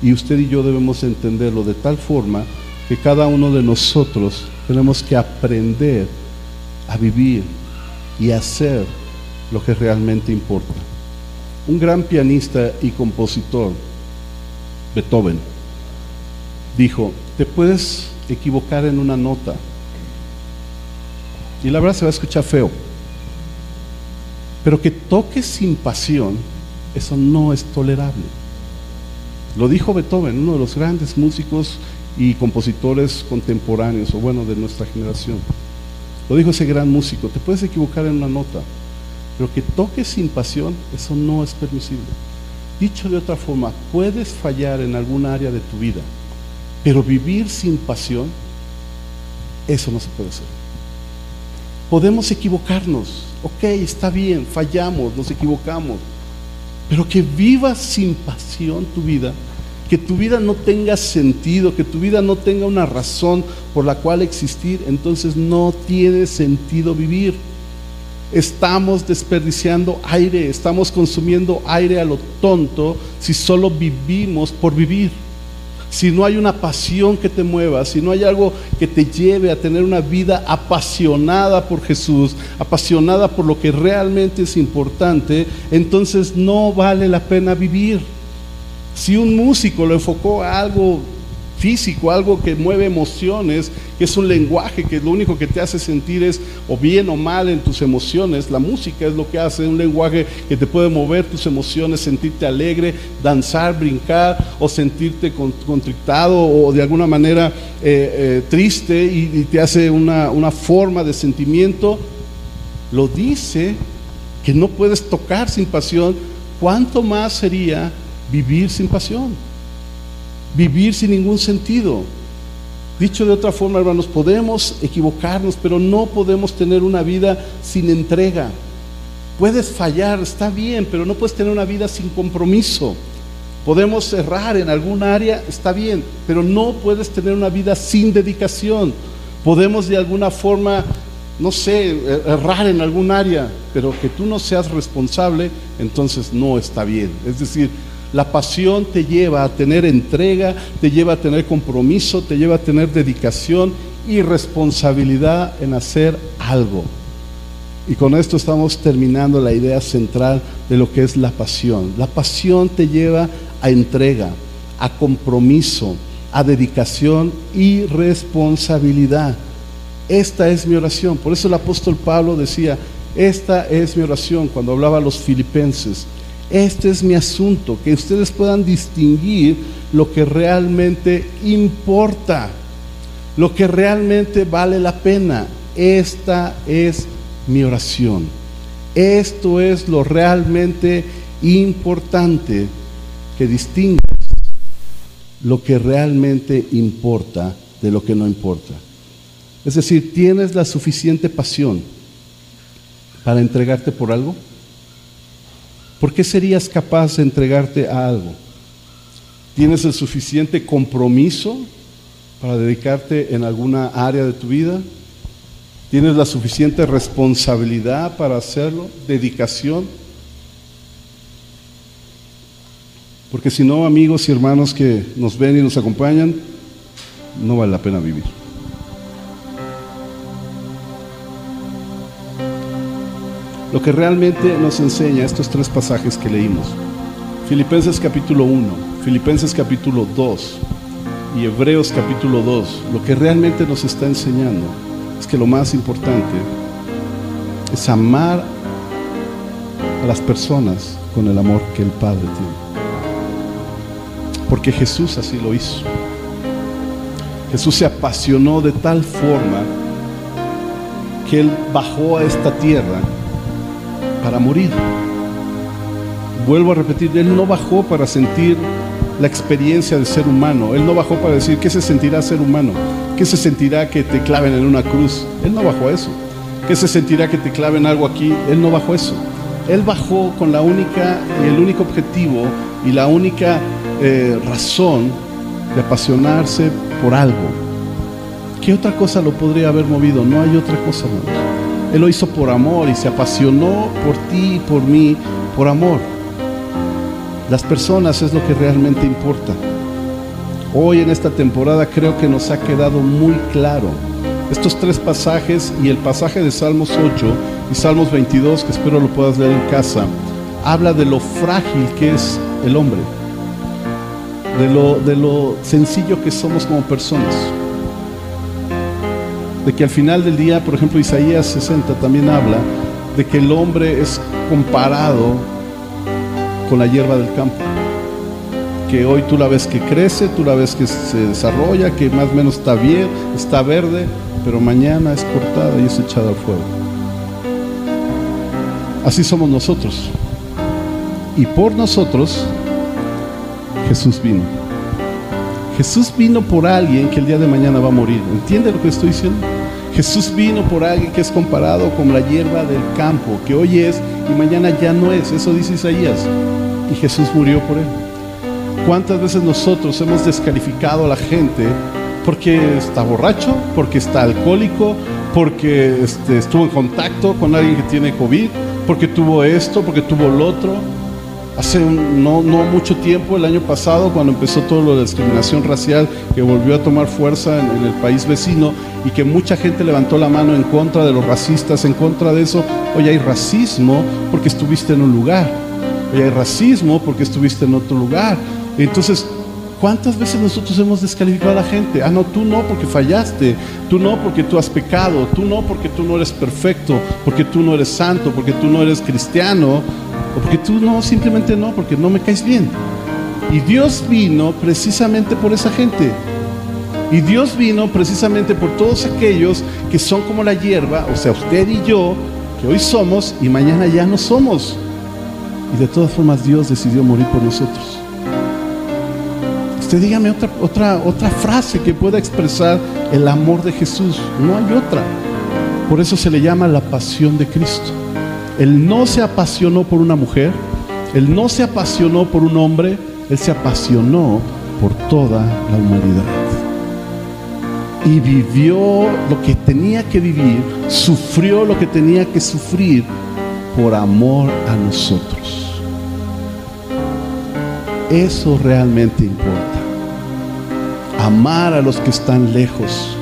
Y usted y yo debemos entenderlo de tal forma que cada uno de nosotros tenemos que aprender a vivir y hacer lo que realmente importa. Un gran pianista y compositor, Beethoven, dijo, te puedes equivocar en una nota. Y la verdad se va a escuchar feo. Pero que toques sin pasión, eso no es tolerable. Lo dijo Beethoven, uno de los grandes músicos y compositores contemporáneos, o bueno, de nuestra generación. Lo dijo ese gran músico, te puedes equivocar en una nota, pero que toques sin pasión, eso no es permisible. Dicho de otra forma, puedes fallar en algún área de tu vida, pero vivir sin pasión, eso no se puede hacer. Podemos equivocarnos, ok, está bien, fallamos, nos equivocamos, pero que vivas sin pasión tu vida, que tu vida no tenga sentido, que tu vida no tenga una razón por la cual existir, entonces no tiene sentido vivir. Estamos desperdiciando aire, estamos consumiendo aire a lo tonto si solo vivimos por vivir. Si no hay una pasión que te mueva, si no hay algo que te lleve a tener una vida apasionada por Jesús, apasionada por lo que realmente es importante, entonces no vale la pena vivir. Si un músico lo enfocó a algo físico, algo que mueve emociones, que es un lenguaje que lo único que te hace sentir es o bien o mal en tus emociones. La música es lo que hace, un lenguaje que te puede mover tus emociones, sentirte alegre, danzar, brincar o sentirte contrictado o de alguna manera eh, eh, triste y, y, te hace una, una forma de sentimiento. Lo dice que no puedes tocar sin pasión, ¿cuánto más sería vivir sin pasión? Vivir sin ningún sentido. Dicho de otra forma, hermanos, podemos equivocarnos, pero no podemos tener una vida sin entrega. Puedes fallar, está bien, pero no puedes tener una vida sin compromiso. Podemos errar en algún área, está bien, pero no puedes tener una vida sin dedicación. Podemos de alguna forma, no sé, er-, errar en algún área, pero que tú no seas responsable, entonces no está bien. Es decir, la pasión te lleva a tener entrega, te lleva a tener compromiso, te lleva a tener dedicación y responsabilidad en hacer algo. Y con esto estamos terminando la idea central de lo que es la pasión. La pasión te lleva a entrega, a compromiso, a dedicación y responsabilidad. Esta es mi oración. Por eso el apóstol Pablo decía, esta es mi oración cuando hablaba a los filipenses. Este es mi asunto, que ustedes puedan distinguir lo que realmente importa, lo que realmente vale la pena. Esta es mi oración. Esto es lo realmente importante que distingas lo que realmente importa de lo que no importa. Es decir, ¿tienes la suficiente pasión para entregarte por algo? ¿Por qué serías capaz de entregarte a algo? ¿Tienes el suficiente compromiso para dedicarte en alguna área de tu vida? ¿Tienes la suficiente responsabilidad para hacerlo? ¿Dedicación? Porque si no, amigos y hermanos que nos ven y nos acompañan, no vale la pena vivir. Lo que realmente nos enseña estos tres pasajes que leímos. Filipenses capítulo 1, Filipenses capítulo 2 y Hebreos capítulo 2, lo que realmente nos está enseñando es que lo más importante es amar a las personas con el amor que el Padre tiene. Porque Jesús así lo hizo. Jesús se apasionó de tal forma que Él bajó a esta tierra para morir. Vuelvo a repetir, Él no bajó para sentir la experiencia de ser humano. Él no bajó para decir qué se sentirá ser humano, qué se sentirá que te claven en una cruz. Él no bajó a eso. ¿Qué se sentirá que te claven algo aquí? Él no bajó eso. Él bajó con la única y el único objetivo y la única eh, razón de apasionarse por algo. ¿Qué otra cosa lo podría haber movido? No hay otra cosa, hermanos. Él lo hizo por amor y se apasionó por ti y por mí, por amor. Las personas es lo que realmente importa. Hoy en esta temporada creo que nos ha quedado muy claro estos tres pasajes y el pasaje de Salmos 8 y Salmos 22, que espero lo puedas leer en casa, habla de lo frágil que es el hombre, de lo, de lo sencillo que somos como personas de que al final del día, por ejemplo, Isaías 60 también habla de que el hombre es comparado con la hierba del campo. Que hoy tú la ves que crece, tú la ves que se desarrolla, que más o menos está bien, está verde, pero mañana es cortada y es echada al fuego. Así somos nosotros. Y por nosotros Jesús vino. Jesús vino por alguien que el día de mañana va a morir. ¿Entiende lo que estoy diciendo? Jesús vino por alguien que es comparado con la hierba del campo, que hoy es y mañana ya no es. Eso dice Isaías. Y Jesús murió por él. ¿Cuántas veces nosotros hemos descalificado a la gente porque está borracho, porque está alcohólico, porque este, estuvo en contacto con alguien que tiene COVID, porque tuvo esto, porque tuvo lo otro? Hace no, mucho tiempo, el año pasado, cuando empezó todo lo de discriminación racial, que volvió a tomar fuerza en, el país vecino y que mucha gente levantó la mano en contra de los racistas, en contra de eso. Hoy hay racismo porque estuviste en un lugar. Hoy hay racismo porque estuviste en otro lugar. Entonces, ¿Cuántas veces nosotros hemos descalificado a la gente? Ah, no, tú no porque fallaste, tú no porque tú has pecado, tú no porque tú no eres perfecto, porque tú no eres santo, porque tú no eres cristiano, o porque tú no, simplemente no, porque no me caes bien. Y Dios vino precisamente por esa gente. Y Dios vino precisamente por todos aquellos que son como la hierba, o sea, usted y yo, que hoy somos y mañana ya no somos. Y de todas formas Dios decidió morir por nosotros. Usted dígame otra otra, otra frase que pueda expresar el amor de Jesús. No hay otra. Por eso se le llama la pasión de Cristo. Él no se apasionó por una mujer, él no se apasionó por un hombre, él se apasionó por toda la humanidad. Y vivió lo que tenía que vivir, sufrió lo que tenía que sufrir por amor a nosotros. Eso realmente importa. Amar a los que están lejos.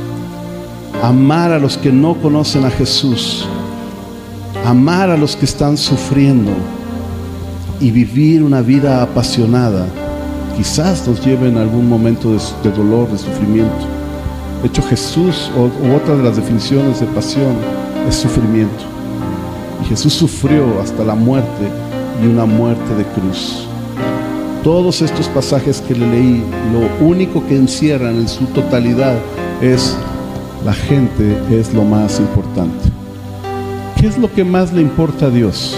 Amar a los que no conocen a Jesús. Amar a los que están sufriendo. Y vivir una vida apasionada. Quizás nos lleve en algún momento de, dolor, de sufrimiento. De hecho, Jesús, o, u otra de las definiciones de pasión, es sufrimiento. Y Jesús sufrió hasta la muerte y una muerte de cruz. Todos estos pasajes que le leí, lo único que encierran en su totalidad es la gente es lo más importante. ¿Qué es lo que más le importa a Dios?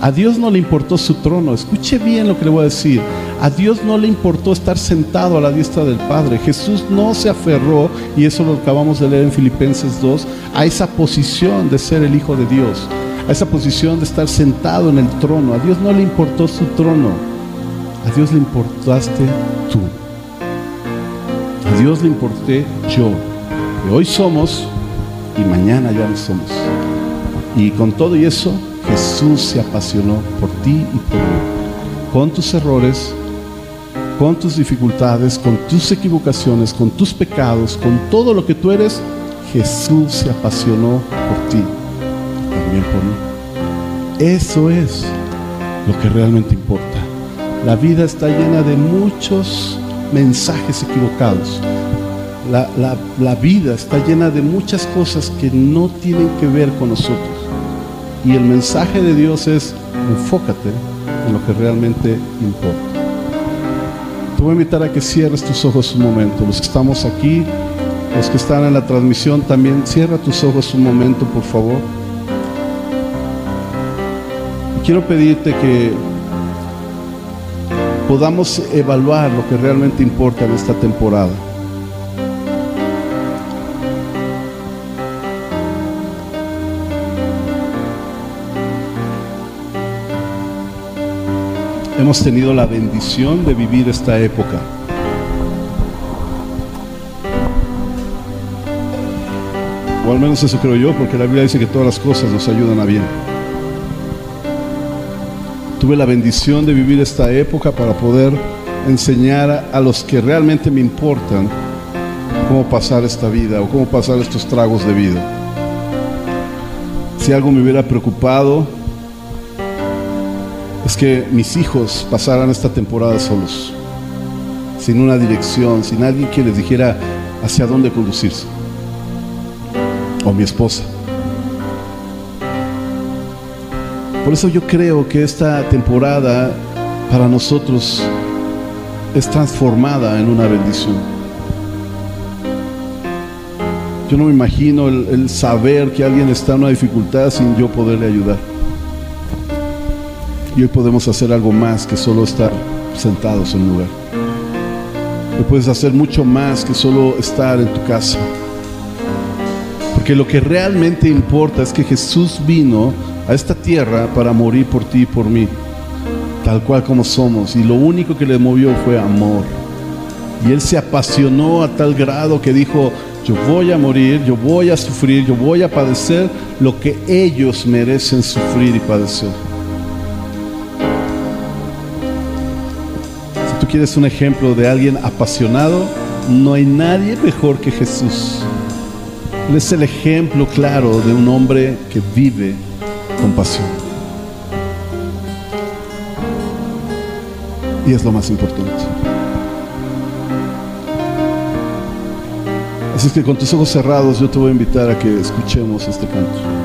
A Dios no le importó su trono. Escuche bien lo que le voy a decir. A Dios no le importó estar sentado a la diestra del Padre. Jesús no se aferró, y eso lo acabamos de leer en Filipenses 2, a esa posición de ser el Hijo de Dios, a esa posición de estar sentado en el trono. A Dios no le importó su trono. A Dios le importaste tú. A Dios le importé yo. Hoy somos y mañana ya no somos. Y con todo y eso, Jesús se apasionó por ti y por mí. Con tus errores, con tus dificultades, con tus equivocaciones, con tus pecados, con todo lo que tú eres, Jesús se apasionó por ti, también por mí. Eso es lo que realmente importa. La vida está llena de muchos mensajes equivocados. La, vida está llena de muchas cosas que no tienen que ver con nosotros. Y el mensaje de Dios es, enfócate en lo que realmente importa. Te voy a invitar a que cierres tus ojos un momento. Los que estamos aquí, los que están en la transmisión también, cierra tus ojos un momento, por favor. Quiero pedirte que podamos evaluar lo que realmente importa en esta temporada. Hemos tenido la bendición de vivir esta época. O al menos eso creo yo, porque la Biblia dice que todas las cosas nos ayudan a bien. Tuve la bendición de vivir esta época para poder enseñar a los que realmente me importan cómo pasar esta vida o cómo pasar estos tragos de vida. Si algo me hubiera preocupado es que mis hijos pasaran esta temporada solos, sin una dirección, sin alguien que les dijera hacia dónde conducirse, o mi esposa. Por eso yo creo que esta temporada para nosotros es transformada en una bendición. Yo no me imagino el, saber que alguien está en una dificultad sin yo poderle ayudar. Y hoy podemos hacer algo más que solo estar sentados en un lugar. Hoy puedes hacer mucho más que solo estar en tu casa. Porque lo que realmente importa es que Jesús vino a esta tierra para morir por ti y por mí, tal cual como somos. Y lo único que le movió fue amor. Y él se apasionó a tal grado que dijo, yo voy a morir, yo voy a sufrir, yo voy a padecer lo que ellos merecen sufrir y padecer. Quieres un ejemplo de alguien apasionado, no hay nadie mejor que Jesús. Él es el ejemplo claro de un hombre que vive compasión. Y es lo más importante. Así que con tus ojos cerrados yo te voy a invitar a que escuchemos este canto.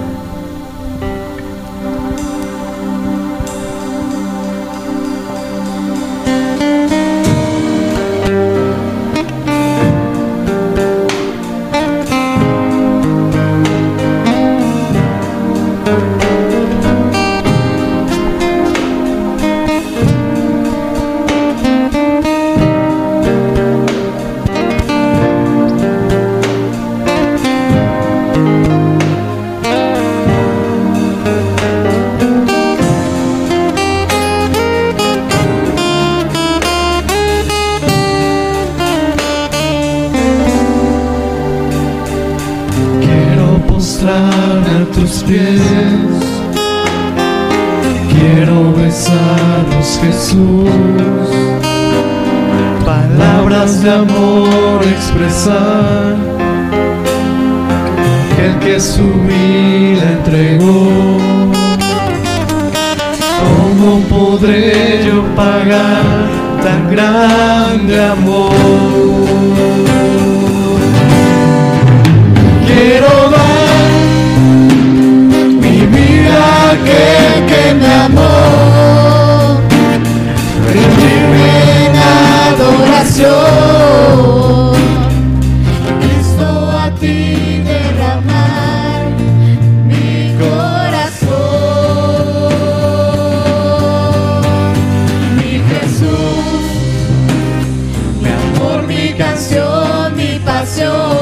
Mi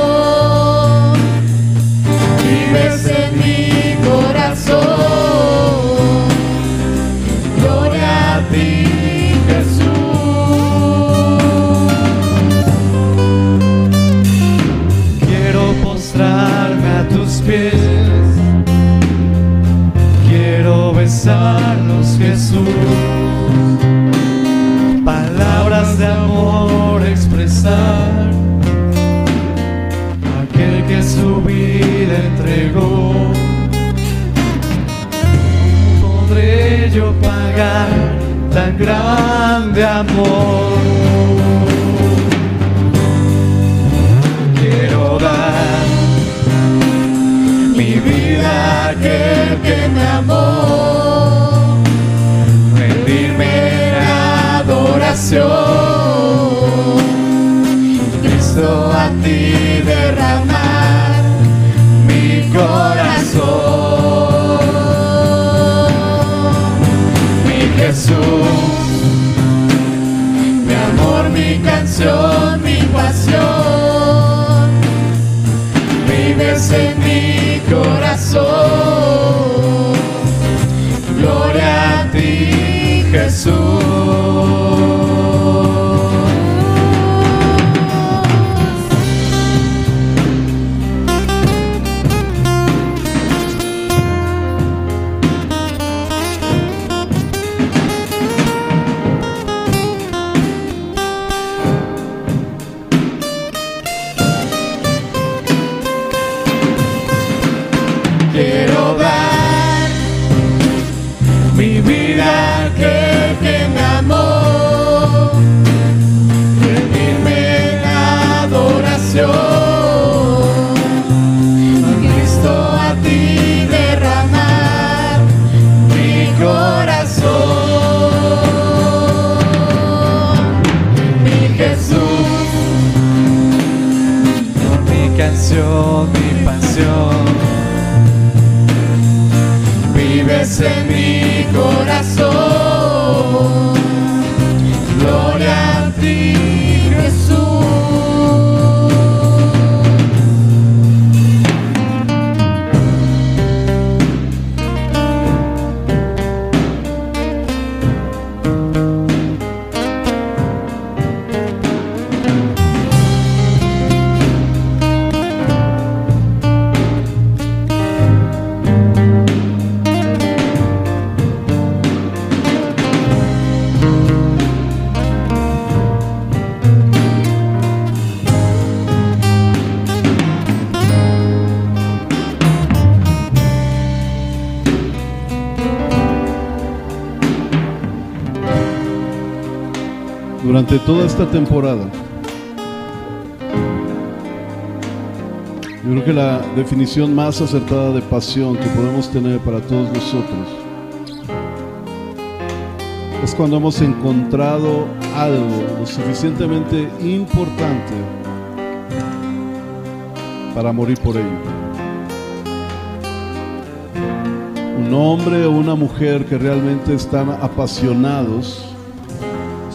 grande amor? Ti, esta temporada, yo creo que la definición más acertada de pasión que podemos tener para todos nosotros es cuando hemos encontrado algo lo suficientemente importante para morir por ello. Un hombre o una mujer que realmente están apasionados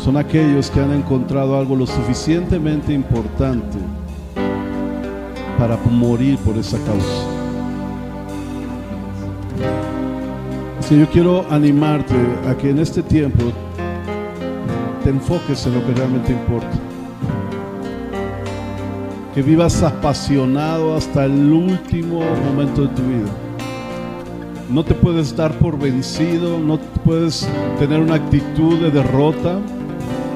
son aquellos que han encontrado algo lo suficientemente importante para morir por esa causa. Así que yo quiero animarte a que en este tiempo te enfoques en lo que realmente importa. que vivas apasionado hasta el último momento de tu vida. No te puedes dar por vencido, no puedes tener una actitud de derrota,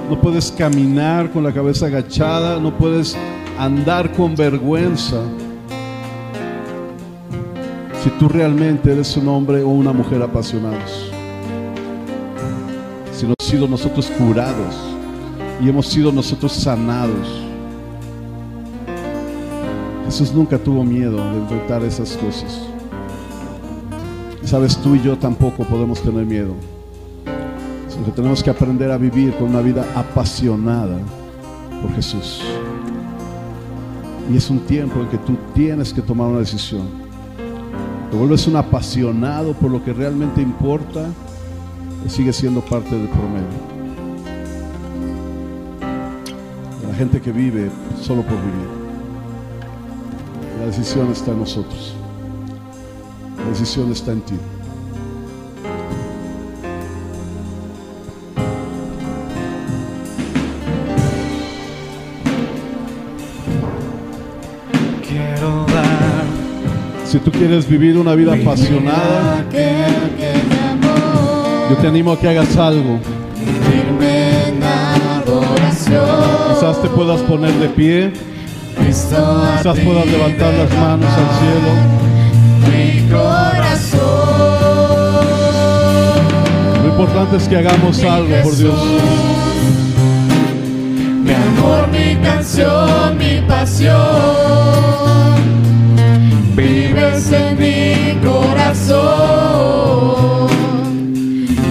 no puedes caminar con la cabeza agachada, no puedes andar con vergüenza. Si tú realmente eres un hombre o una mujer apasionados, si no hemos sido nosotros curados y hemos sido nosotros sanados. Jesús nunca tuvo miedo de enfrentar esas cosas. Sabes, tú y yo tampoco podemos tener miedo. Que tenemos que aprender a vivir con una vida apasionada por Jesús. Y es un tiempo en que tú tienes que tomar una decisión. Te vuelves un apasionado por lo que realmente importa o sigue siendo parte del promedio. La gente que vive solo por vivir. La decisión está en nosotros. La decisión está en ti. Quieres vivir una vida apasionada, yo te animo a que hagas algo. Quizás te puedas poner de pie, quizás puedas levantar las manos al cielo. mi corazón. Lo importante es que hagamos algo por Dios. Mi amor, mi canción, mi pasión. Vives en mi corazón.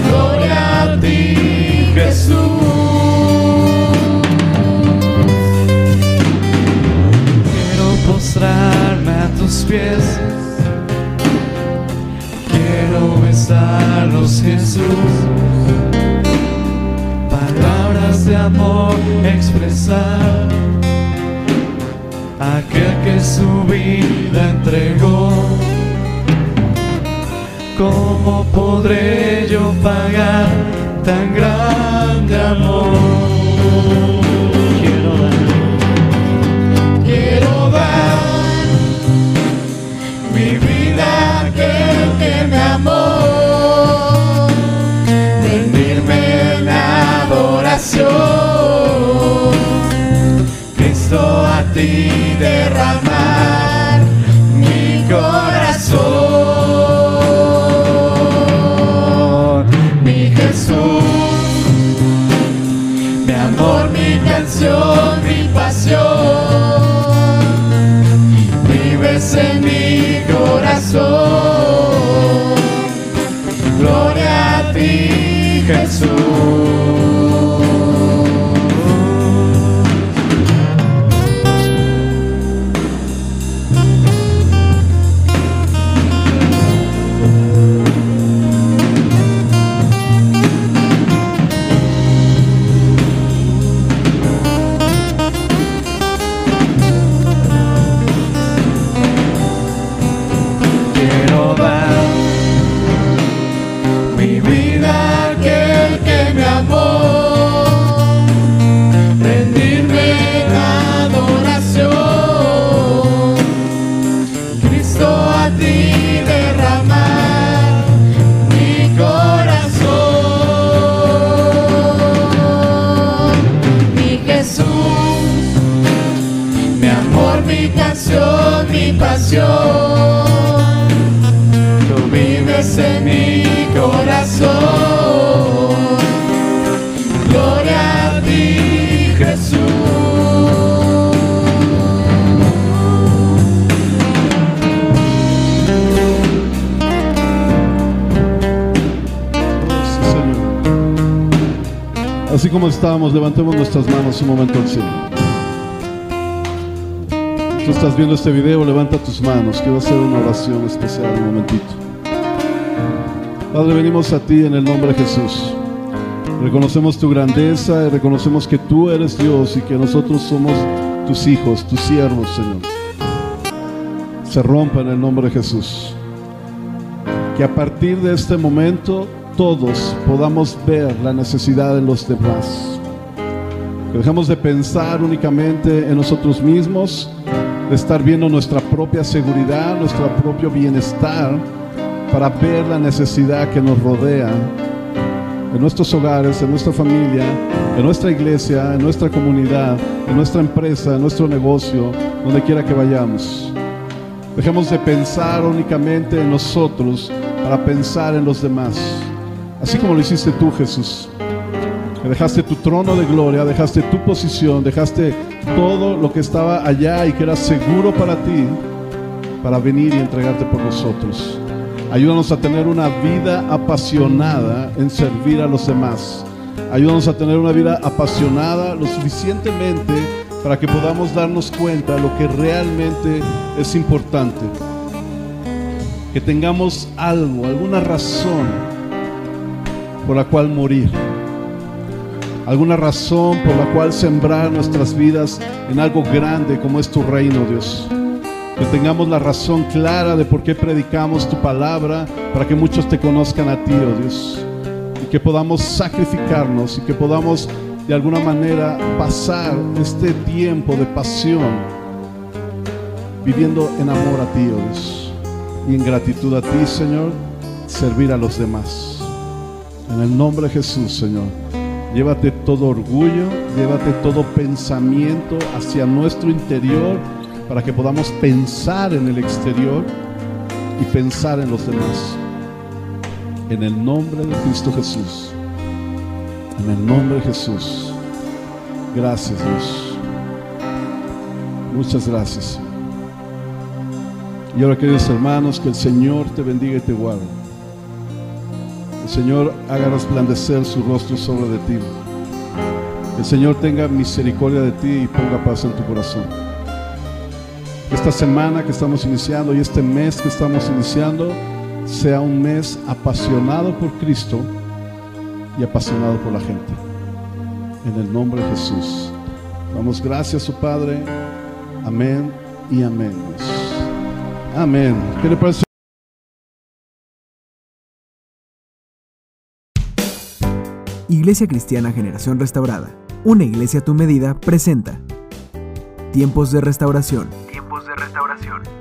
Gloria a ti, Jesús. Quiero postrarme a tus pies. Quiero besarlos, Jesús. Palabras de amor expresar. Aquel que su vida entregó. ¿Cómo podré yo pagar tan grande amor? Quiero dar. Quiero dar mi vida que me amó, rendirme en adoración, Cristo a ti derramar levantemos nuestras manos un momento al cielo. Tú estás viendo este video, levanta tus manos. Quiero hacer una oración especial un momentito. Padre, venimos a ti en el nombre de Jesús. Reconocemos tu grandeza y reconocemos que tú eres Dios y que nosotros somos tus hijos, tus siervos, Señor. Se rompa en el nombre de Jesús. Que a partir de este momento todos podamos ver la necesidad de los demás. Que dejemos de pensar únicamente en nosotros mismos, de estar viendo nuestra propia seguridad, nuestro propio bienestar, para ver la necesidad que nos rodea en nuestros hogares, en nuestra familia, en nuestra iglesia, en nuestra comunidad, en nuestra empresa, en nuestro negocio, donde quiera que vayamos. Dejemos de pensar únicamente en nosotros para pensar en los demás, así como lo hiciste tú, Jesús. Dejaste tu trono de gloria, dejaste tu posición, dejaste todo lo que estaba allá y que era seguro para ti, para venir y entregarte por nosotros. Ayúdanos a tener una vida apasionada en servir a los demás. Ayúdanos a tener una vida apasionada lo suficientemente para que podamos darnos cuenta de lo que realmente es importante. Que tengamos algo, alguna razón por la cual morir. Alguna razón por la cual sembrar nuestras vidas en algo grande como es tu reino, Dios que tengamos la razón clara de por qué predicamos tu palabra, para que muchos te conozcan a ti, oh Dios, y que podamos sacrificarnos y que podamos de alguna manera pasar este tiempo de pasión viviendo en amor a ti, oh Dios, y en gratitud a ti, Señor, servir a los demás. En el nombre de Jesús, Señor. Llévate todo orgullo, llévate todo pensamiento hacia nuestro interior para que podamos pensar en el exterior y pensar en los demás. En el nombre de Cristo Jesús. En el nombre de Jesús. Gracias Dios. Muchas gracias. Y ahora queridos hermanos, que el Señor te bendiga y te guarde. El Señor haga resplandecer su rostro sobre de ti. El Señor tenga misericordia de ti y ponga paz en tu corazón esta semana que estamos iniciando y este mes que estamos iniciando sea un mes apasionado por Cristo y apasionado por la gente. En el nombre de Jesús. Damos gracias, su Padre. Amén y amén. Amén. ¿Qué le parece? Iglesia Cristiana Generación Restaurada, una iglesia a tu medida, presenta Tiempos de Restauración de restauración.